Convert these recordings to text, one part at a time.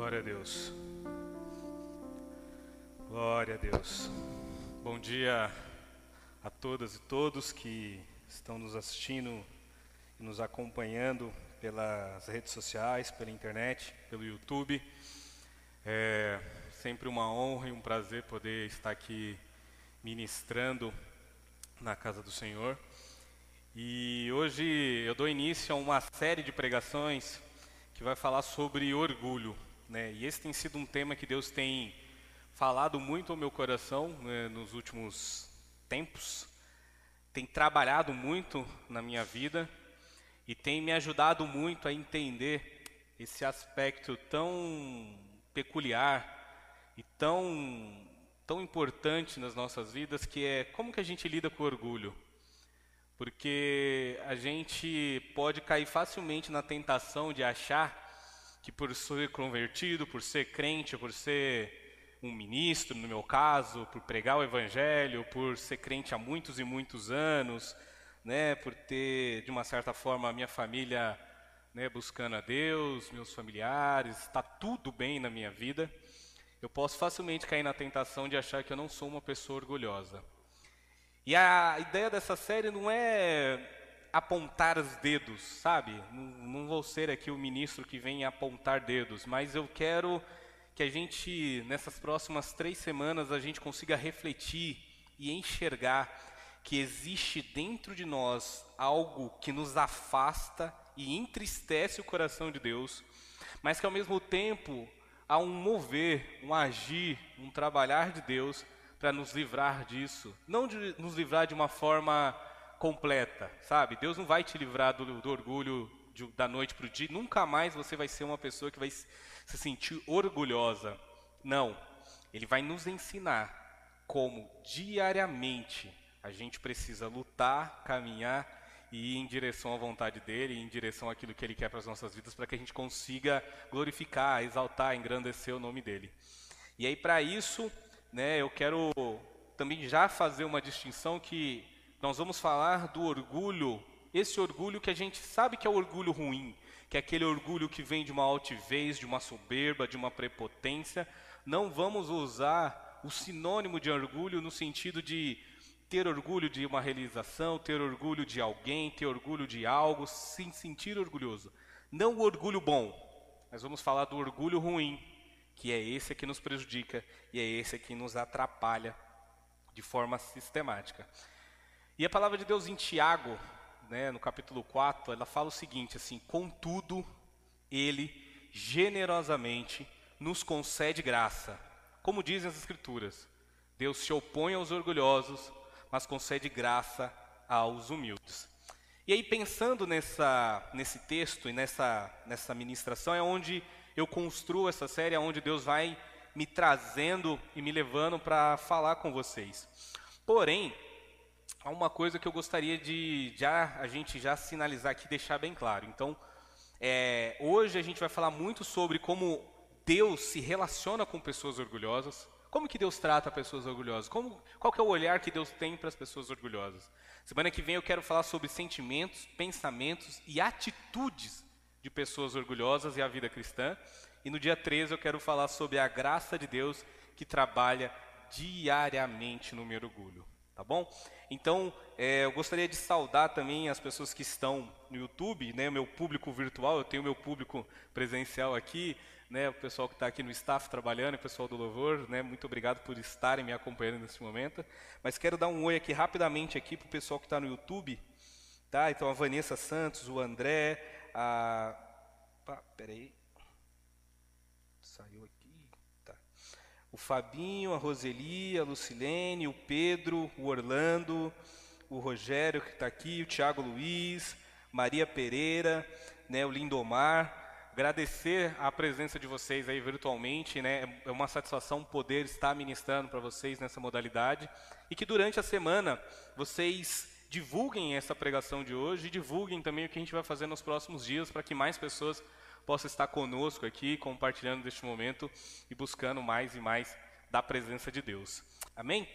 Glória a Deus. Glória a Deus. Bom dia a todas e todos que estão nos assistindo e nos acompanhando pelas redes sociais, pela internet, pelo YouTube. É sempre uma honra e um prazer poder estar aqui ministrando na casa do Senhor. E hoje eu dou início a uma série de pregações que vai falar sobre orgulho. Né? E esse tem sido um tema que Deus tem falado muito ao meu coração né, nos últimos tempos, tem trabalhado muito na minha vida e tem me ajudado muito a entender esse aspecto tão peculiar e tão tão importante nas nossas vidas que é como que a gente lida com orgulho. Porque a gente pode cair facilmente na tentação de achar que por ser convertido, por ser crente, por ser um ministro, no meu caso, por pregar o evangelho, por ser crente há muitos e muitos anos, né, por ter de uma certa forma a minha família, né, buscando a Deus, meus familiares, está tudo bem na minha vida, eu posso facilmente cair na tentação de achar que eu não sou uma pessoa orgulhosa. E a ideia dessa série não é apontar os dedos, sabe? Não, não, vou ser aqui o ministro que vem apontar dedos, mas eu quero que a gente, nessas próximas três semanas, a gente consiga refletir e enxergar que existe dentro de nós algo que nos afasta e entristece o coração de Deus, mas que ao mesmo tempo há um mover, um agir, um trabalhar de Deus para nos livrar disso. Não de nos livrar de uma forma completa, sabe? Deus não vai te livrar do, do orgulho de, da noite para o dia. Nunca mais você vai ser uma pessoa que vai se sentir orgulhosa. Não. Ele vai nos ensinar como diariamente a gente precisa lutar, caminhar e ir em direção à vontade dele, em direção àquilo que ele quer para as nossas vidas, para que a gente consiga glorificar, exaltar, engrandecer o nome dele. E aí, para isso, né, eu quero também já fazer uma distinção que nós vamos falar do orgulho, esse orgulho que a gente sabe que é o orgulho ruim, que é aquele orgulho que vem de uma altivez, de uma soberba, de uma prepotência. Não vamos usar o sinônimo de orgulho no sentido de ter orgulho de uma realização, ter orgulho de alguém, ter orgulho de algo, se sentir orgulhoso. Não o orgulho bom, mas vamos falar do orgulho ruim, que é esse que nos prejudica e é esse que nos atrapalha de forma sistemática. E a palavra de Deus em Tiago, né, no capítulo 4, ela fala o seguinte, assim, contudo, ele generosamente nos concede graça. Como dizem as escrituras, Deus se opõe aos orgulhosos, mas concede graça aos humildes. E aí pensando nessa, nesse texto e nessa, nessa ministração é onde eu construo essa série onde Deus vai me trazendo e me levando para falar com vocês. Porém, há uma coisa que eu gostaria de já a gente já sinalizar aqui, deixar bem claro. Então, é, hoje a gente vai falar muito sobre como Deus se relaciona com pessoas orgulhosas. Como que Deus trata pessoas orgulhosas? Como, qual que é o olhar que Deus tem para as pessoas orgulhosas? Semana que vem eu quero falar sobre sentimentos, pensamentos e atitudes de pessoas orgulhosas e a vida cristã. E no dia 13 eu quero falar sobre a graça de Deus que trabalha diariamente no meu orgulho. Tá bom? Então, é, eu gostaria de saudar também as pessoas que estão no YouTube, né, o meu público virtual, eu tenho meu público presencial aqui, né, o pessoal que está aqui no staff trabalhando, o pessoal do Louvor, né, muito obrigado por estarem me acompanhando nesse momento. Mas quero dar um oi aqui rapidamente aqui para o pessoal que está no YouTube, tá? Então a Vanessa Santos, o André, a. Pá, peraí. Saiu aqui. O Fabinho, a Roseli, a Lucilene, o Pedro, o Orlando, o Rogério que está aqui, o Tiago Luiz, Maria Pereira, né, o Lindomar. Agradecer a presença de vocês aí virtualmente, né? É uma satisfação poder estar ministrando para vocês nessa modalidade e que durante a semana vocês divulguem essa pregação de hoje e divulguem também o que a gente vai fazer nos próximos dias para que mais pessoas possam estar conosco aqui, compartilhando deste momento e buscando mais e mais da presença de Deus. Amém?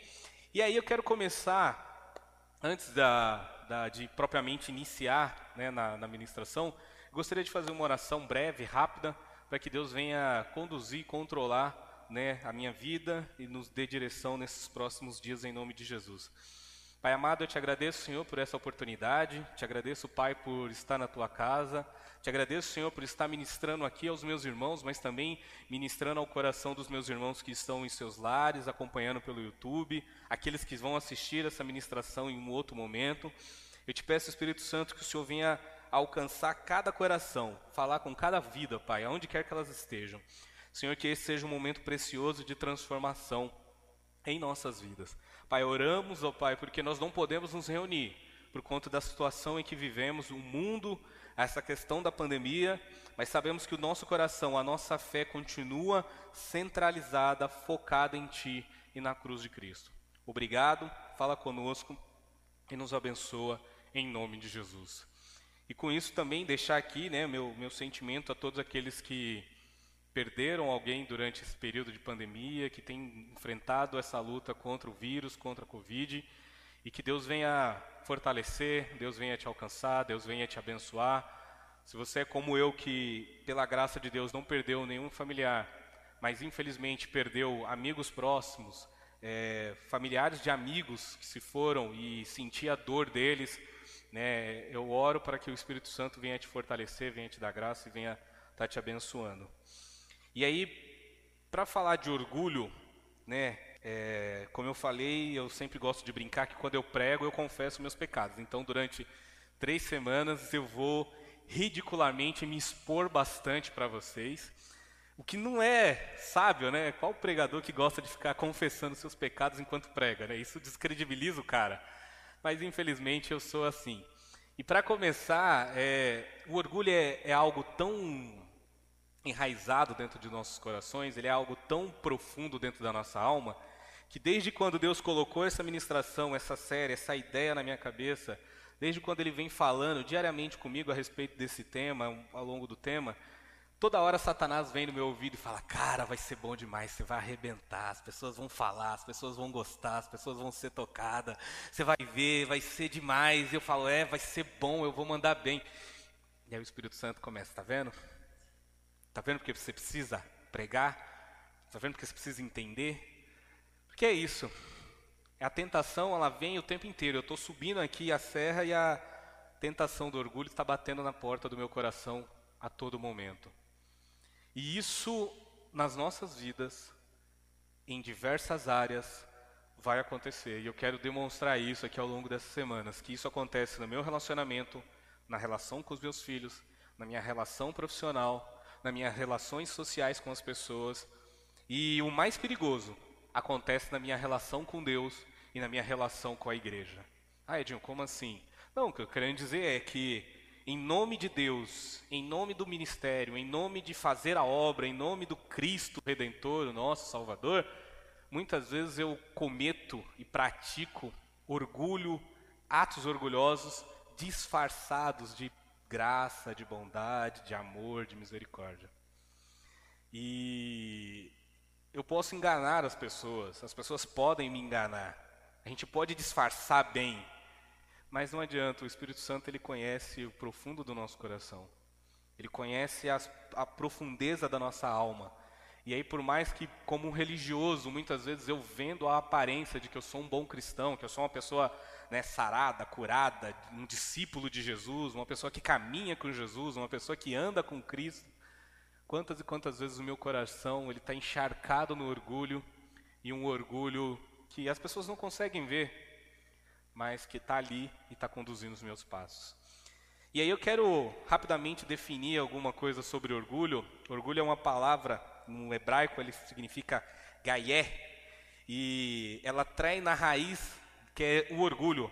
E aí eu quero começar, antes da, da de propriamente iniciar né, na, na ministração, gostaria de fazer uma oração breve, rápida, para que Deus venha conduzir, controlar né, a minha vida e nos dê direção nesses próximos dias em nome de Jesus. Pai amado, eu te agradeço, Senhor, por essa oportunidade. Te agradeço, Pai, por estar na tua casa. Te agradeço, Senhor, por estar ministrando aqui aos meus irmãos, mas também ministrando ao coração dos meus irmãos que estão em seus lares, acompanhando pelo YouTube, aqueles que vão assistir essa ministração em um outro momento. Eu te peço, Espírito Santo, que o Senhor venha alcançar cada coração, falar com cada vida, Pai, aonde quer que elas estejam. Senhor, que esse seja um momento precioso de transformação em nossas vidas. Pai, oramos, ó Pai, porque nós não podemos nos reunir por conta da situação em que vivemos, o mundo, essa questão da pandemia, mas sabemos que o nosso coração, a nossa fé continua centralizada, focada em Ti e na cruz de Cristo. Obrigado, fala conosco e nos abençoa em nome de Jesus. E com isso também deixar aqui né, meu, meu sentimento a todos aqueles que perderam alguém durante esse período de pandemia, que têm enfrentado essa luta contra o vírus, contra a Covid, e que Deus venha fortalecer, Deus venha te alcançar, Deus venha te abençoar. Se você é como eu, que pela graça de Deus não perdeu nenhum familiar, mas infelizmente perdeu amigos próximos, é, familiares de amigos que se foram e sentir a dor deles, né, eu oro para que o Espírito Santo venha te fortalecer, venha te dar graça e venha estar tá te abençoando. E aí, para falar de orgulho, né, é, como eu falei, eu sempre gosto de brincar que quando eu prego, eu confesso meus pecados. Então, durante três semanas, eu vou ridicularmente me expor bastante para vocês. O que não é sábio, né? Qual pregador que gosta de ficar confessando seus pecados enquanto prega, né? Isso descredibiliza o cara. Mas infelizmente eu sou assim. E para começar, é, o orgulho é, é algo tão enraizado dentro de nossos corações, ele é algo tão profundo dentro da nossa alma, que desde quando Deus colocou essa ministração, essa série, essa ideia na minha cabeça, desde quando Ele vem falando diariamente comigo a respeito desse tema, ao longo do tema, toda hora Satanás vem no meu ouvido e fala: Cara, vai ser bom demais, você vai arrebentar, as pessoas vão falar, as pessoas vão gostar, as pessoas vão ser tocadas, você vai ver, vai ser demais. E eu falo: É, vai ser bom, eu vou mandar bem. E aí o Espírito Santo começa: Tá vendo? Está vendo porque você precisa pregar? Está vendo porque você precisa entender? Porque é isso. A tentação, ela vem o tempo inteiro. Eu estou subindo aqui a serra e a tentação do orgulho está batendo na porta do meu coração a todo momento. E isso, nas nossas vidas, em diversas áreas, vai acontecer. E eu quero demonstrar isso aqui ao longo dessas semanas, que isso acontece no meu relacionamento, na relação com os meus filhos, na minha relação profissional, nas minhas relações sociais com as pessoas. E o mais perigoso acontece na minha relação com Deus e na minha relação com a igreja. Ah, Edinho, como assim? Não, o que eu quero dizer é que, em nome de Deus, em nome do ministério, em nome de fazer a obra, em nome do Cristo Redentor, o nosso Salvador, muitas vezes eu cometo e pratico orgulho, atos orgulhosos disfarçados de graça, de bondade, de amor, de misericórdia. E eu posso enganar as pessoas, as pessoas podem me enganar. A gente pode disfarçar bem, mas não adianta, o Espírito Santo ele conhece o profundo do nosso coração. Ele conhece as, a profundeza da nossa alma. E aí, por mais que, como um religioso, muitas vezes eu vendo a aparência de que eu sou um bom cristão, que eu sou uma pessoa né, sarada, curada, um discípulo de Jesus, uma pessoa que caminha com Jesus, uma pessoa que anda com Cristo. Quantas e quantas vezes o meu coração ele está encharcado no orgulho e um orgulho que as pessoas não conseguem ver, mas que está ali e está conduzindo os meus passos. E aí eu quero rapidamente definir alguma coisa sobre orgulho. Orgulho é uma palavra no hebraico ele significa gaié e ela trai na raiz que é o orgulho,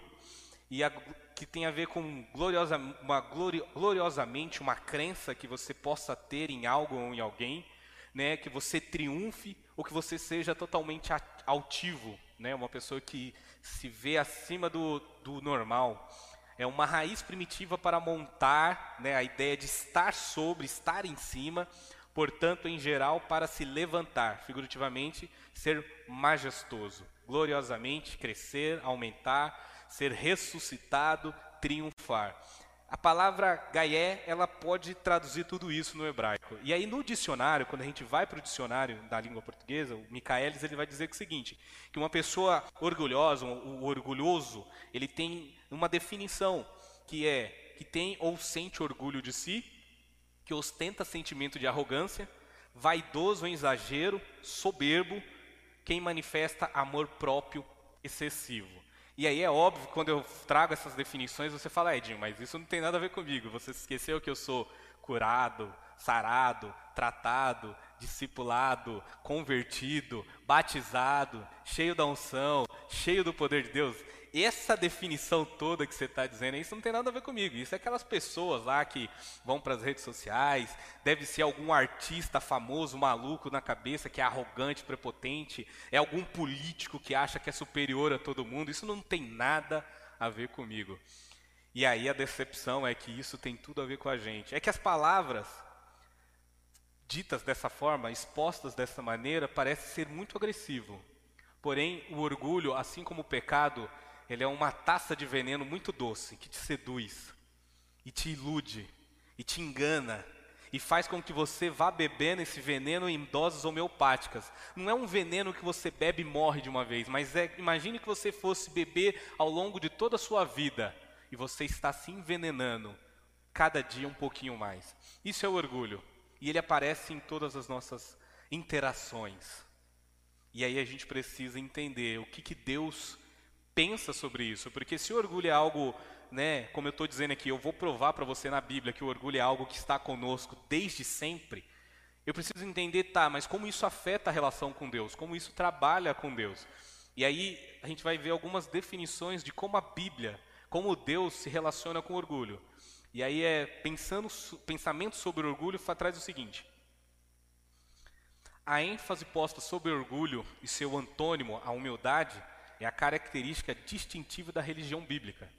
e a, que tem a ver com gloriosa, uma glori, gloriosamente uma crença que você possa ter em algo ou em alguém, né, que você triunfe ou que você seja totalmente altivo, né, uma pessoa que se vê acima do, do normal. É uma raiz primitiva para montar né, a ideia de estar sobre, estar em cima, portanto, em geral, para se levantar, figurativamente, ser majestoso gloriosamente crescer, aumentar, ser ressuscitado, triunfar. A palavra Gaé, ela pode traduzir tudo isso no hebraico. E aí no dicionário, quando a gente vai para o dicionário da língua portuguesa, o Michaelis ele vai dizer o seguinte, que uma pessoa orgulhosa, o orgulhoso, ele tem uma definição que é que tem ou sente orgulho de si, que ostenta sentimento de arrogância, vaidoso em exagero, soberbo, quem manifesta amor próprio excessivo. E aí é óbvio quando eu trago essas definições, você fala, Edinho, mas isso não tem nada a ver comigo. Você esqueceu que eu sou curado, sarado, tratado, discipulado, convertido, batizado, cheio da unção, cheio do poder de Deus essa definição toda que você está dizendo, isso não tem nada a ver comigo. Isso é aquelas pessoas lá que vão para as redes sociais, deve ser algum artista famoso, maluco na cabeça, que é arrogante, prepotente, é algum político que acha que é superior a todo mundo. Isso não tem nada a ver comigo. E aí a decepção é que isso tem tudo a ver com a gente. É que as palavras ditas dessa forma, expostas dessa maneira, parece ser muito agressivo. Porém, o orgulho, assim como o pecado, ele é uma taça de veneno muito doce que te seduz e te ilude e te engana e faz com que você vá bebendo esse veneno em doses homeopáticas. Não é um veneno que você bebe e morre de uma vez, mas é, imagine que você fosse beber ao longo de toda a sua vida e você está se envenenando cada dia um pouquinho mais. Isso é o orgulho e ele aparece em todas as nossas interações. E aí a gente precisa entender o que, que Deus pensa sobre isso, porque se o orgulho é algo, né, como eu estou dizendo aqui, eu vou provar para você na Bíblia que o orgulho é algo que está conosco desde sempre. Eu preciso entender, tá, mas como isso afeta a relação com Deus, como isso trabalha com Deus. E aí a gente vai ver algumas definições de como a Bíblia, como Deus se relaciona com orgulho. E aí é pensando pensamento sobre orgulho traz o seguinte: a ênfase posta sobre orgulho e seu antônimo, a humildade, é a característica distintiva da religião bíblica,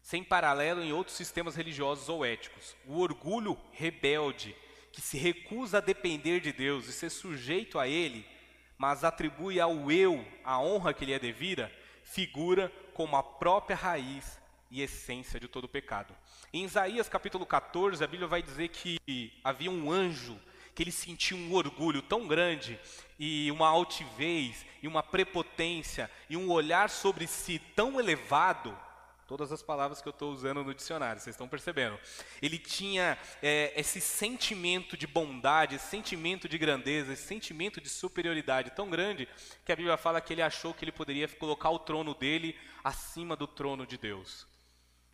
sem paralelo em outros sistemas religiosos ou éticos. O orgulho rebelde, que se recusa a depender de Deus e ser sujeito a Ele, mas atribui ao eu a honra que lhe é devida, figura como a própria raiz e essência de todo o pecado. Em Isaías capítulo 14, a Bíblia vai dizer que havia um anjo que ele sentiu um orgulho tão grande e uma altivez e uma prepotência e um olhar sobre si tão elevado. Todas as palavras que eu estou usando no dicionário, vocês estão percebendo? Ele tinha é, esse sentimento de bondade, esse sentimento de grandeza, esse sentimento de superioridade tão grande que a Bíblia fala que ele achou que ele poderia colocar o trono dele acima do trono de Deus.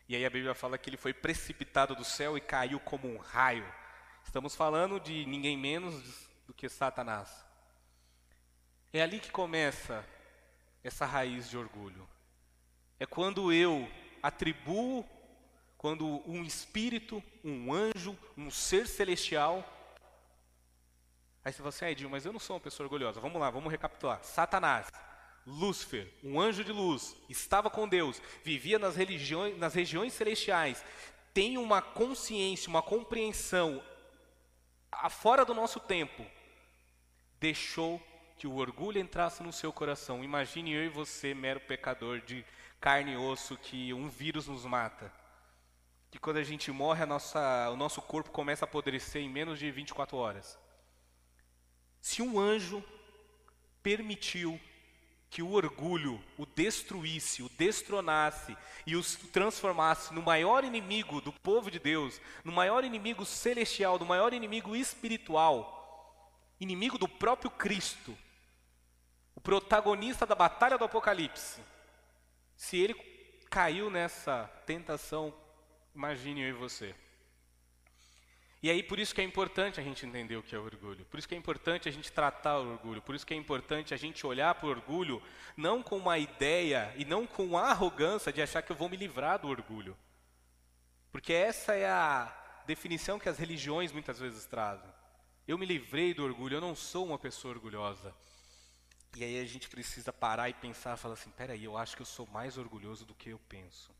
E aí a Bíblia fala que ele foi precipitado do céu e caiu como um raio Estamos falando de ninguém menos do que Satanás. É ali que começa essa raiz de orgulho. É quando eu atribuo, quando um espírito, um anjo, um ser celestial. Aí você fala assim, ah, Edinho, mas eu não sou uma pessoa orgulhosa. Vamos lá, vamos recapitular. Satanás, Lúcifer, um anjo de luz, estava com Deus, vivia nas, religiões, nas regiões celestiais, tem uma consciência, uma compreensão fora do nosso tempo, deixou que o orgulho entrasse no seu coração. Imagine eu e você, mero pecador de carne e osso, que um vírus nos mata. Que quando a gente morre, a nossa, o nosso corpo começa a apodrecer em menos de 24 horas. Se um anjo permitiu que o orgulho o destruísse, o destronasse e o transformasse no maior inimigo do povo de Deus, no maior inimigo celestial, no maior inimigo espiritual, inimigo do próprio Cristo, o protagonista da batalha do Apocalipse. Se ele caiu nessa tentação, imagine eu e você. E aí por isso que é importante a gente entender o que é orgulho. Por isso que é importante a gente tratar o orgulho. Por isso que é importante a gente olhar para o orgulho não com uma ideia e não com a arrogância de achar que eu vou me livrar do orgulho. Porque essa é a definição que as religiões muitas vezes trazem. Eu me livrei do orgulho, eu não sou uma pessoa orgulhosa. E aí a gente precisa parar e pensar, falar assim, peraí, eu acho que eu sou mais orgulhoso do que eu penso.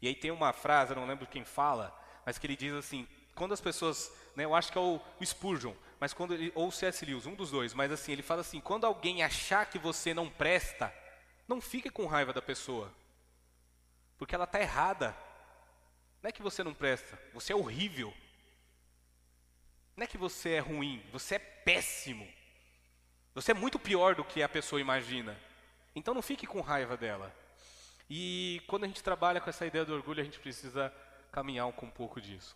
E aí tem uma frase, eu não lembro quem fala, mas que ele diz assim, quando as pessoas, né, eu acho que é o, Spurgeon, mas quando ele, ou o C.S. Lewis, um dos dois, mas assim, ele fala assim, quando alguém achar que você não presta, não fique com raiva da pessoa, porque ela está errada. Não é que você não presta, você é horrível. Não é que você é ruim, você é péssimo. Você é muito pior do que a pessoa imagina. Então não fique com raiva dela. E quando a gente trabalha com essa ideia do orgulho, a gente precisa caminhar com um pouco disso.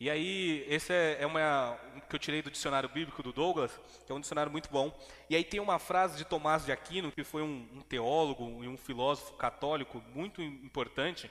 E aí, esse é, é uma que eu tirei do dicionário bíblico do Douglas, que é um dicionário muito bom. E aí tem uma frase de Tomás de Aquino, que foi um, um teólogo e um filósofo católico muito importante,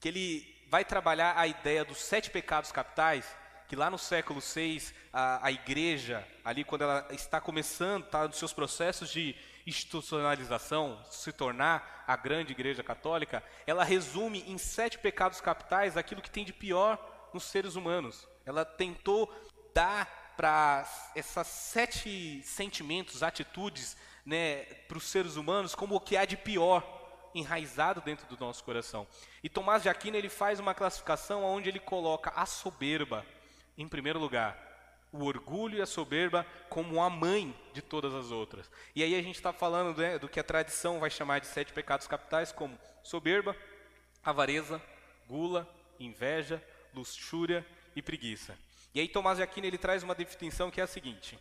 que ele vai trabalhar a ideia dos sete pecados capitais, que lá no século VI, a, a igreja, ali quando ela está começando, está nos seus processos de institucionalização, se tornar a grande igreja católica, ela resume em sete pecados capitais aquilo que tem de pior nos seres humanos. Ela tentou dar para esses sete sentimentos, atitudes, né, para os seres humanos como o que há de pior enraizado dentro do nosso coração. E Tomás de Aquino ele faz uma classificação onde ele coloca a soberba em primeiro lugar, o orgulho e a soberba como a mãe de todas as outras. E aí a gente está falando né, do que a tradição vai chamar de sete pecados capitais, como soberba, avareza, gula, inveja, luxúria e preguiça. E aí Tomás de Aquino ele traz uma definição que é a seguinte: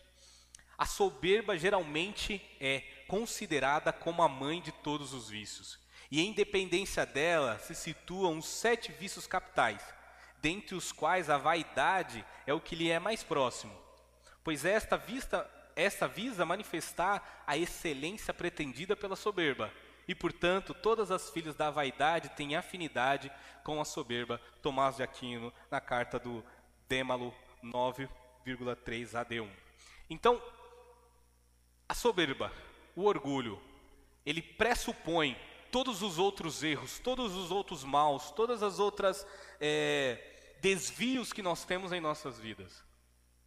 a soberba geralmente é considerada como a mãe de todos os vícios. E em dependência dela se situam os sete vícios capitais, dentre os quais a vaidade é o que lhe é mais próximo. Pois esta vista, esta visa manifestar a excelência pretendida pela soberba, e, portanto, todas as filhas da vaidade têm afinidade com a soberba. Tomás de Aquino, na carta do Dêmalo 9,3 AD1. Então, a soberba, o orgulho, ele pressupõe todos os outros erros, todos os outros maus, todas as outras é, desvios que nós temos em nossas vidas.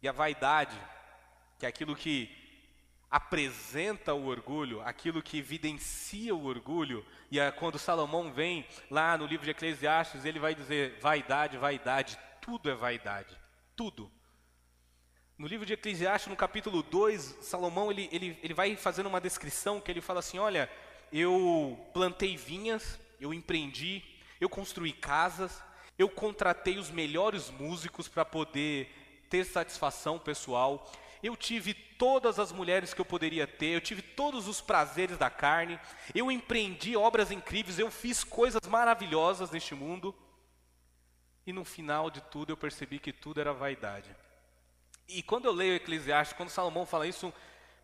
E a vaidade, que é aquilo que apresenta o orgulho, aquilo que evidencia o orgulho, e é quando Salomão vem lá no livro de Eclesiastes, ele vai dizer: vaidade, vaidade, tudo é vaidade, tudo. No livro de Eclesiastes, no capítulo 2, Salomão ele, ele, ele vai fazendo uma descrição que ele fala assim: olha, eu plantei vinhas, eu empreendi, eu construí casas, eu contratei os melhores músicos para poder ter satisfação pessoal, eu tive todas as mulheres que eu poderia ter, eu tive todos os prazeres da carne, eu empreendi obras incríveis, eu fiz coisas maravilhosas neste mundo, e no final de tudo eu percebi que tudo era vaidade. E quando eu leio Eclesiastes, quando Salomão fala isso,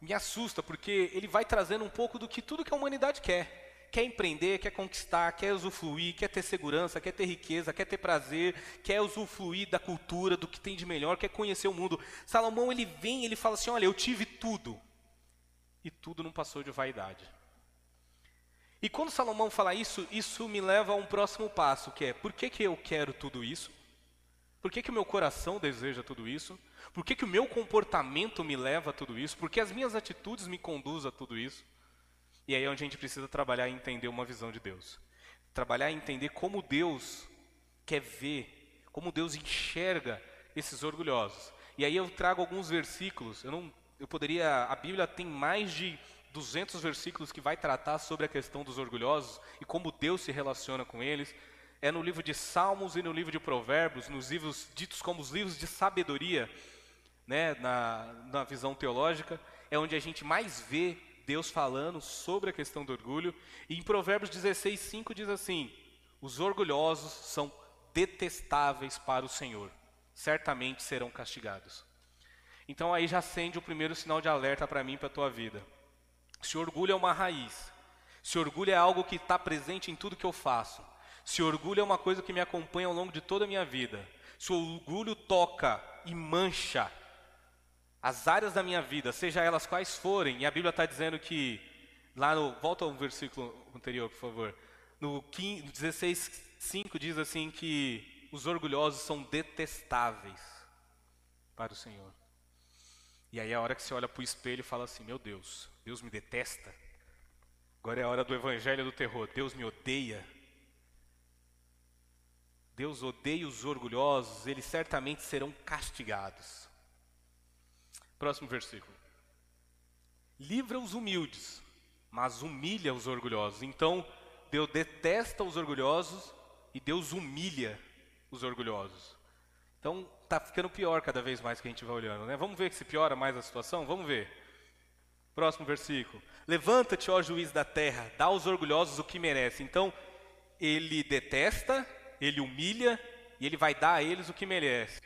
me assusta, porque ele vai trazendo um pouco do que tudo que a humanidade quer quer empreender, quer conquistar, quer usufruir, quer ter segurança, quer ter riqueza, quer ter prazer, quer usufruir da cultura, do que tem de melhor, quer conhecer o mundo. Salomão ele vem, ele fala assim: "Olha, eu tive tudo". E tudo não passou de vaidade. E quando Salomão fala isso, isso me leva a um próximo passo, que é: por que que eu quero tudo isso? Por que que o meu coração deseja tudo isso? Por que que o meu comportamento me leva a tudo isso? Por que as minhas atitudes me conduzem a tudo isso? E aí é onde a gente precisa trabalhar e entender uma visão de Deus. Trabalhar e entender como Deus quer ver, como Deus enxerga esses orgulhosos. E aí eu trago alguns versículos. Eu não, eu poderia, a Bíblia tem mais de 200 versículos que vai tratar sobre a questão dos orgulhosos e como Deus se relaciona com eles. É no livro de Salmos e no livro de Provérbios, nos livros ditos como os livros de sabedoria, né, na, na visão teológica, é onde a gente mais vê Deus falando sobre a questão do orgulho. E em Provérbios 16, 5 diz assim: Os orgulhosos são detestáveis para o Senhor, certamente serão castigados. Então aí já acende o primeiro sinal de alerta para mim para a tua vida. Se orgulho é uma raiz, se orgulho é algo que está presente em tudo que eu faço, se orgulho é uma coisa que me acompanha ao longo de toda a minha vida, se orgulho toca e mancha as áreas da minha vida, seja elas quais forem, e a Bíblia está dizendo que, lá no, volta um versículo anterior, por favor, no 15, 16, 5 diz assim que os orgulhosos são detestáveis para o Senhor. E aí é a hora que você olha para o espelho e fala assim, meu Deus, Deus me detesta. Agora é a hora do evangelho do terror, Deus me odeia. Deus odeia os orgulhosos, eles certamente serão castigados. Próximo versículo. Livra os humildes, mas humilha os orgulhosos. Então, Deus detesta os orgulhosos e Deus humilha os orgulhosos. Então tá ficando pior cada vez mais que a gente vai olhando, né? Vamos ver se piora mais a situação? Vamos ver. Próximo versículo. Levanta-te, ó juiz da terra, dá aos orgulhosos o que merece. Então, ele detesta, ele humilha e ele vai dar a eles o que merece.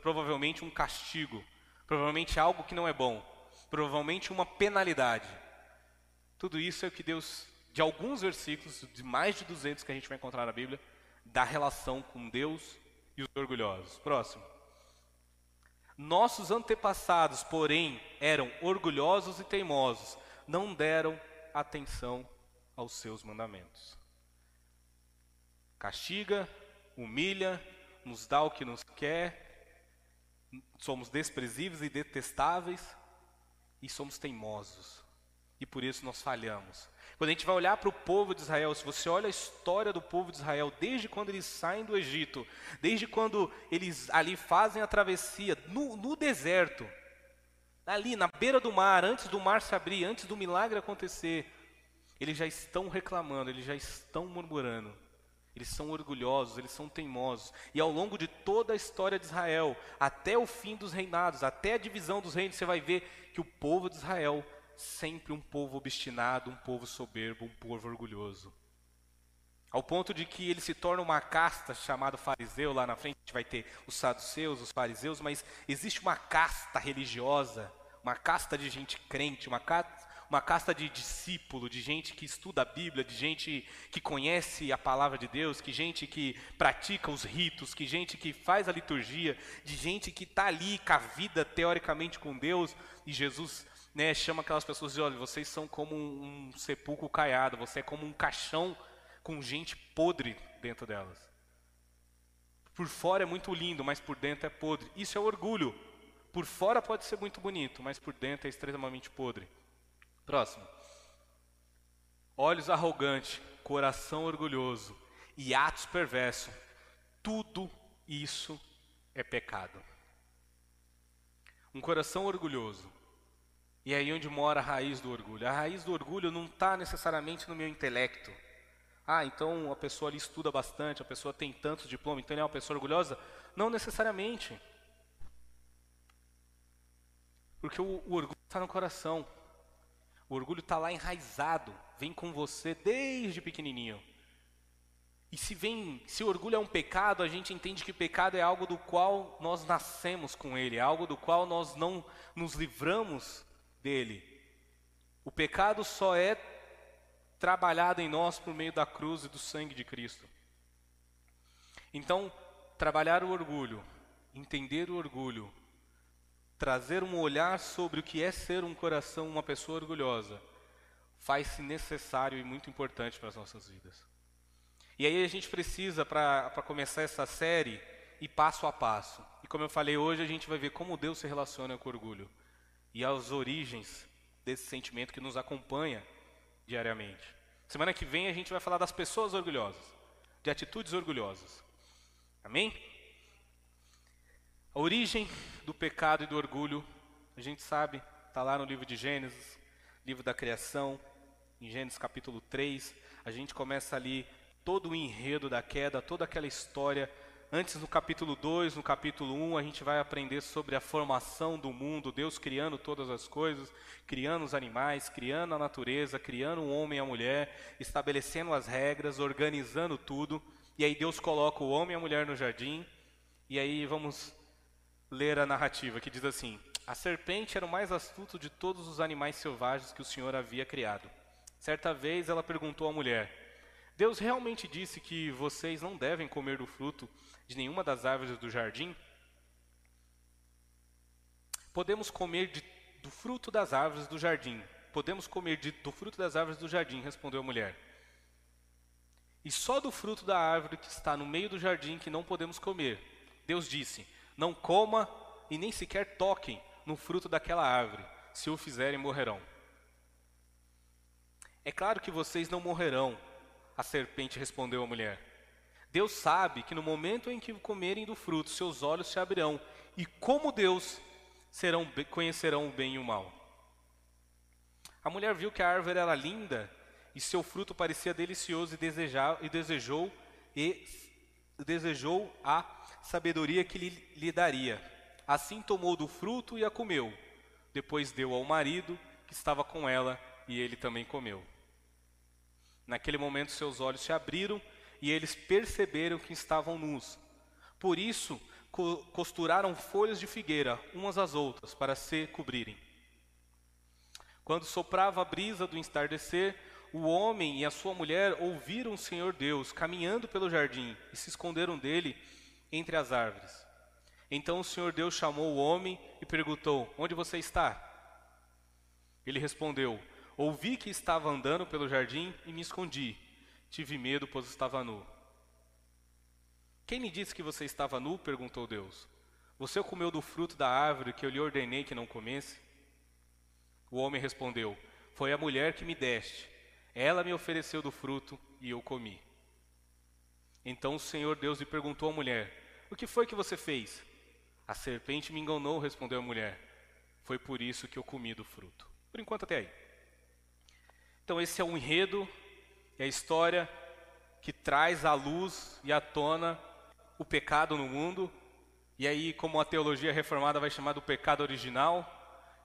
Provavelmente um castigo, provavelmente algo que não é bom, provavelmente uma penalidade. Tudo isso é o que Deus, de alguns versículos, de mais de 200 que a gente vai encontrar na Bíblia, dá relação com Deus e os orgulhosos. Próximo. Nossos antepassados, porém, eram orgulhosos e teimosos, não deram atenção aos seus mandamentos. Castiga, humilha, nos dá o que nos quer, somos desprezíveis e detestáveis e somos teimosos. E por isso nós falhamos. Quando a gente vai olhar para o povo de Israel, se você olha a história do povo de Israel, desde quando eles saem do Egito, desde quando eles ali fazem a travessia no, no deserto, ali na beira do mar, antes do mar se abrir, antes do milagre acontecer, eles já estão reclamando, eles já estão murmurando. Eles são orgulhosos, eles são teimosos. E ao longo de toda a história de Israel, até o fim dos reinados, até a divisão dos reinos, você vai ver que o povo de Israel sempre um povo obstinado, um povo soberbo, um povo orgulhoso. Ao ponto de que ele se torna uma casta chamada fariseu, lá na frente vai ter os saduceus, os fariseus, mas existe uma casta religiosa, uma casta de gente crente, uma casta, uma casta de discípulo, de gente que estuda a Bíblia, de gente que conhece a palavra de Deus, que gente que pratica os ritos, que gente que faz a liturgia, de gente que está ali com a vida teoricamente com Deus, e Jesus né, chama aquelas pessoas e diz, olha, vocês são como um, sepulcro caiado, você é como um caixão com gente podre dentro delas. Por fora é muito lindo, mas por dentro é podre. Isso é orgulho. Por fora pode ser muito bonito, mas por dentro é extremamente podre. Próximo. Olhos arrogantes, coração orgulhoso e atos perversos. Tudo isso é pecado. Um coração orgulhoso e aí onde mora a raiz do orgulho. A raiz do orgulho não está necessariamente no meu intelecto. Ah, então a pessoa ali estuda bastante, a pessoa tem tantos diplomas, então ela é uma pessoa orgulhosa? Não necessariamente. Porque o, o orgulho está no coração. O orgulho está lá enraizado, vem com você desde pequenininho. E se vem, se o orgulho é um pecado, a gente entende que pecado é algo do qual nós nascemos com ele, é algo do qual nós não nos livramos dele. O pecado só é trabalhado em nós por meio da cruz e do sangue de Cristo. Então, trabalhar o orgulho, entender o orgulho, trazer um olhar sobre o que é ser um coração, uma pessoa orgulhosa, faz-se necessário e muito importante para as nossas vidas. E aí a gente precisa, para começar essa série, ir passo a passo. E como eu falei hoje, a gente vai ver como Deus se relaciona com orgulho e às origens desse sentimento que nos acompanha diariamente. Semana que vem a gente vai falar das pessoas orgulhosas, de atitudes orgulhosas. Amém? A origem do pecado e do orgulho, a gente sabe, está lá no livro de Gênesis, livro da criação, em Gênesis capítulo 3. A gente começa ali todo o enredo da queda, toda aquela história Antes, no capítulo 2, no capítulo 1, um, a gente vai aprender sobre a formação do mundo, Deus criando todas as coisas, criando os animais, criando a natureza, criando o homem e a mulher, estabelecendo as regras, organizando tudo. E aí Deus coloca o homem e a mulher no jardim. E aí vamos ler a narrativa que diz assim: A serpente era o mais astuto de todos os animais selvagens que o Senhor havia criado. Certa vez ela perguntou à mulher: Deus realmente disse que vocês não devem comer do fruto de nenhuma das árvores do jardim? Podemos comer de, do fruto das árvores do jardim. Podemos comer de, do fruto das árvores do jardim, respondeu a mulher. E só do fruto da árvore que está no meio do jardim que não podemos comer. Deus disse: Não coma e nem sequer toquem no fruto daquela árvore. Se o fizerem, morrerão. É claro que vocês não morrerão, a serpente respondeu à mulher. Deus sabe que no momento em que comerem do fruto, seus olhos se abrirão, e como Deus serão, conhecerão o bem e o mal. A mulher viu que a árvore era linda e seu fruto parecia delicioso e, desejar, e desejou e desejou a sabedoria que lhe, lhe daria. Assim tomou do fruto e a comeu. Depois deu ao marido que estava com ela e ele também comeu. Naquele momento seus olhos se abriram e eles perceberam que estavam nus. Por isso co costuraram folhas de figueira umas às outras para se cobrirem. Quando soprava a brisa do entardecer, o homem e a sua mulher ouviram o Senhor Deus caminhando pelo jardim e se esconderam dele entre as árvores. Então o Senhor Deus chamou o homem e perguntou: Onde você está? Ele respondeu: Ouvi que estava andando pelo jardim e me escondi. Tive medo, pois estava nu. Quem me disse que você estava nu? perguntou Deus. Você comeu do fruto da árvore que eu lhe ordenei que não comesse? O homem respondeu: Foi a mulher que me deste. Ela me ofereceu do fruto e eu comi. Então o Senhor Deus lhe perguntou à mulher: O que foi que você fez? A serpente me enganou, respondeu a mulher. Foi por isso que eu comi do fruto. Por enquanto, até aí. Então, esse é o enredo, é a história que traz à luz e à tona o pecado no mundo. E aí, como a teologia reformada vai chamar do pecado original,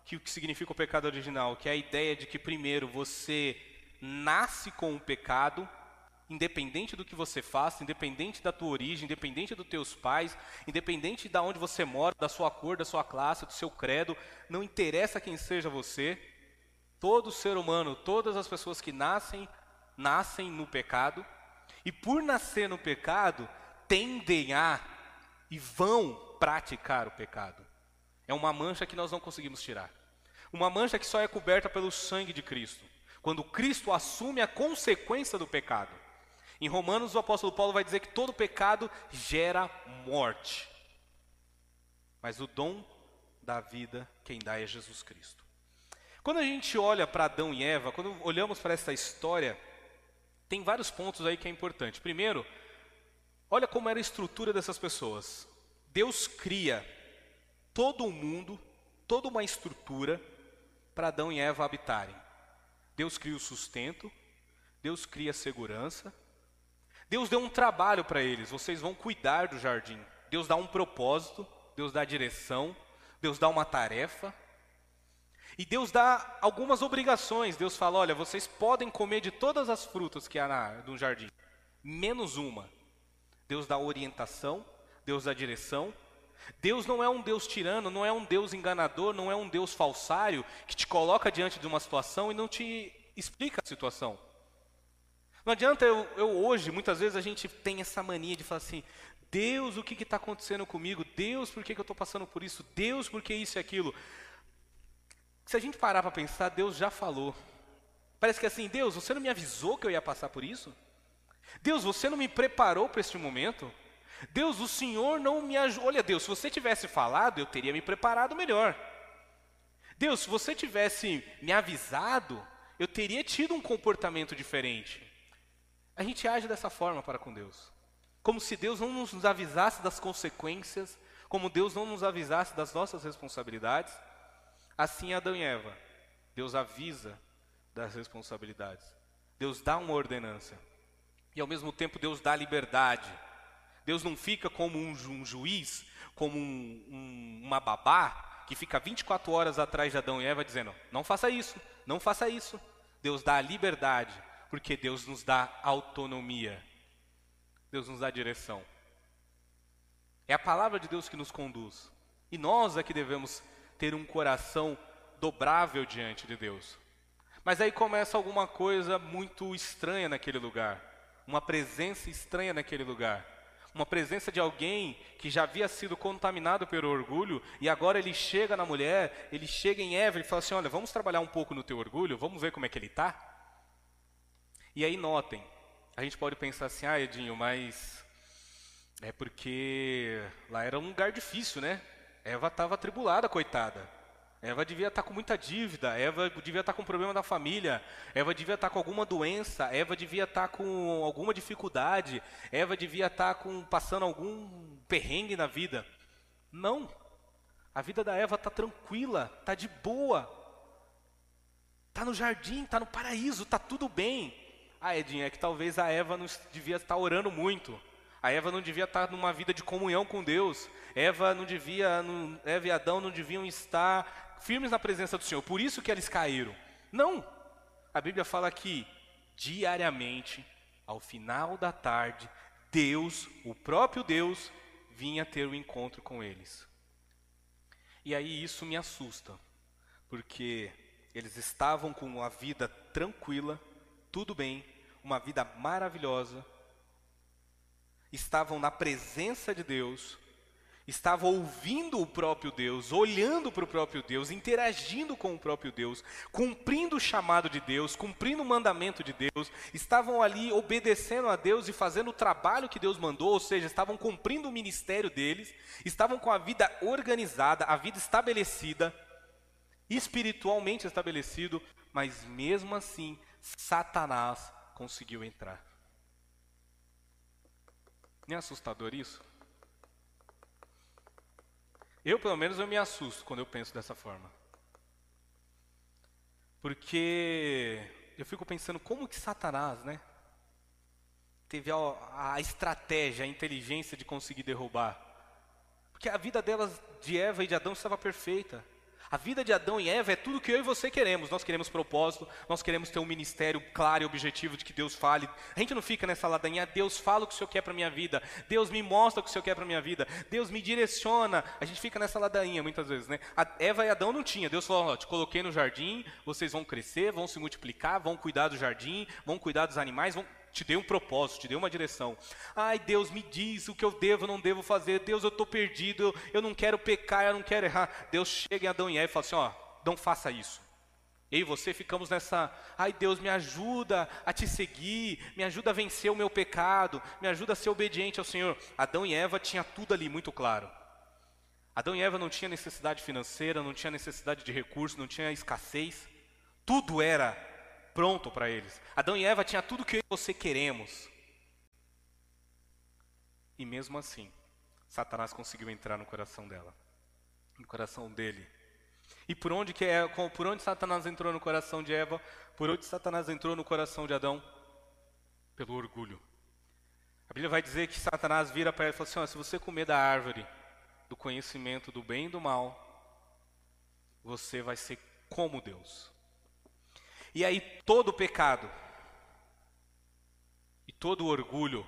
que o que significa o pecado original? Que é a ideia de que primeiro você nasce com o pecado, independente do que você faça, independente da tua origem, independente dos teus pais, independente de onde você mora, da sua cor, da sua classe, do seu credo, não interessa quem seja você, Todo ser humano, todas as pessoas que nascem, nascem no pecado, e por nascer no pecado, tendem a e vão praticar o pecado. É uma mancha que nós não conseguimos tirar. Uma mancha que só é coberta pelo sangue de Cristo. Quando Cristo assume a consequência do pecado. Em Romanos, o apóstolo Paulo vai dizer que todo pecado gera morte. Mas o dom da vida, quem dá é Jesus Cristo. Quando a gente olha para Adão e Eva, quando olhamos para essa história, tem vários pontos aí que é importante. Primeiro, olha como era a estrutura dessas pessoas. Deus cria todo o mundo, toda uma estrutura para Adão e Eva habitarem. Deus cria o sustento, Deus cria a segurança. Deus deu um trabalho para eles, vocês vão cuidar do jardim. Deus dá um propósito, Deus dá direção, Deus dá uma tarefa. E Deus dá algumas obrigações. Deus fala: olha, vocês podem comer de todas as frutas que há no jardim, menos uma. Deus dá orientação, Deus dá direção. Deus não é um Deus tirano, não é um Deus enganador, não é um Deus falsário que te coloca diante de uma situação e não te explica a situação. Não adianta eu, eu hoje, muitas vezes a gente tem essa mania de falar assim: Deus, o que está acontecendo comigo? Deus, por que, que eu estou passando por isso? Deus, por que isso e aquilo? Se a gente parar para pensar, Deus já falou. Parece que assim, Deus, você não me avisou que eu ia passar por isso? Deus, você não me preparou para este momento? Deus, o Senhor não me ajudou. Olha, Deus, se você tivesse falado, eu teria me preparado melhor. Deus, se você tivesse me avisado, eu teria tido um comportamento diferente. A gente age dessa forma para com Deus. Como se Deus não nos avisasse das consequências, como Deus não nos avisasse das nossas responsabilidades. Assim Adão e Eva. Deus avisa das responsabilidades. Deus dá uma ordenança. E ao mesmo tempo Deus dá liberdade. Deus não fica como um, um juiz, como um, um, uma babá, que fica 24 horas atrás de Adão e Eva dizendo: não faça isso, não faça isso. Deus dá a liberdade, porque Deus nos dá autonomia. Deus nos dá direção. É a palavra de Deus que nos conduz. E nós é que devemos ter um coração dobrável diante de Deus. Mas aí começa alguma coisa muito estranha naquele lugar, uma presença estranha naquele lugar. Uma presença de alguém que já havia sido contaminado pelo orgulho e agora ele chega na mulher, ele chega em Eva e fala assim: Olha, vamos trabalhar um pouco no teu orgulho, vamos ver como é que ele está. E aí notem, a gente pode pensar assim: Ah, Edinho, mas é porque lá era um lugar difícil, né? Eva estava atribulada, coitada. Eva devia estar tá com muita dívida, Eva devia estar tá com problema da família, Eva devia estar tá com alguma doença, Eva devia estar com alguma dificuldade, Eva devia estar com, passando algum perrengue na vida. Não. A vida da Eva está tranquila, está de boa. Está no jardim, está no paraíso, está tudo bem. Ah, Edinho, é que talvez a Eva não devia estar orando muito. A Eva não devia estar numa vida de comunhão com Deus. Eva não devia, não, Eva e Adão não deviam estar firmes na presença do Senhor. Por isso que eles caíram. Não. A Bíblia fala que diariamente, ao final da tarde, Deus, o próprio Deus, vinha ter o um encontro com eles. E aí isso me assusta, porque eles estavam com uma vida tranquila, tudo bem, uma vida maravilhosa, estavam na presença de Deus, estavam ouvindo o próprio Deus, olhando para o próprio Deus, interagindo com o próprio Deus, cumprindo o chamado de Deus, cumprindo o mandamento de Deus, estavam ali obedecendo a Deus e fazendo o trabalho que Deus mandou, ou seja, estavam cumprindo o ministério deles, estavam com a vida organizada, a vida estabelecida, espiritualmente estabelecido, mas mesmo assim, Satanás conseguiu entrar. Nem é assustador isso? Eu, pelo menos, eu me assusto quando eu penso dessa forma. Porque eu fico pensando como que Satanás, né? Teve a, a estratégia, a inteligência de conseguir derrubar. Porque a vida delas, de Eva e de Adão, estava perfeita. A vida de Adão e Eva é tudo que eu e você queremos. Nós queremos propósito, nós queremos ter um ministério claro e objetivo de que Deus fale. A gente não fica nessa ladainha, Deus fala o que o Senhor quer para minha vida, Deus me mostra o que o Senhor quer para minha vida, Deus me direciona. A gente fica nessa ladainha muitas vezes, né? A Eva e Adão não tinha. Deus falou: te coloquei no jardim, vocês vão crescer, vão se multiplicar, vão cuidar do jardim, vão cuidar dos animais, vão te dei um propósito, te dei uma direção. Ai, Deus, me diz o que eu devo, não devo fazer. Deus, eu estou perdido, eu, eu não quero pecar, eu não quero errar. Deus chega em Adão e Eva e fala assim: ó, não faça isso. Eu e você ficamos nessa, ai Deus, me ajuda a te seguir, me ajuda a vencer o meu pecado, me ajuda a ser obediente ao Senhor. Adão e Eva tinha tudo ali muito claro. Adão e Eva não tinha necessidade financeira, não tinha necessidade de recursos, não tinha escassez. Tudo era pronto para eles. Adão e Eva tinham tudo que eu e você queremos. E mesmo assim, Satanás conseguiu entrar no coração dela, no coração dele. E por onde que é, por onde Satanás entrou no coração de Eva? Por onde Satanás entrou no coração de Adão? Pelo orgulho. A Bíblia vai dizer que Satanás vira para ela e fala assim: ó, se você comer da árvore do conhecimento do bem e do mal, você vai ser como Deus. E aí todo pecado e todo orgulho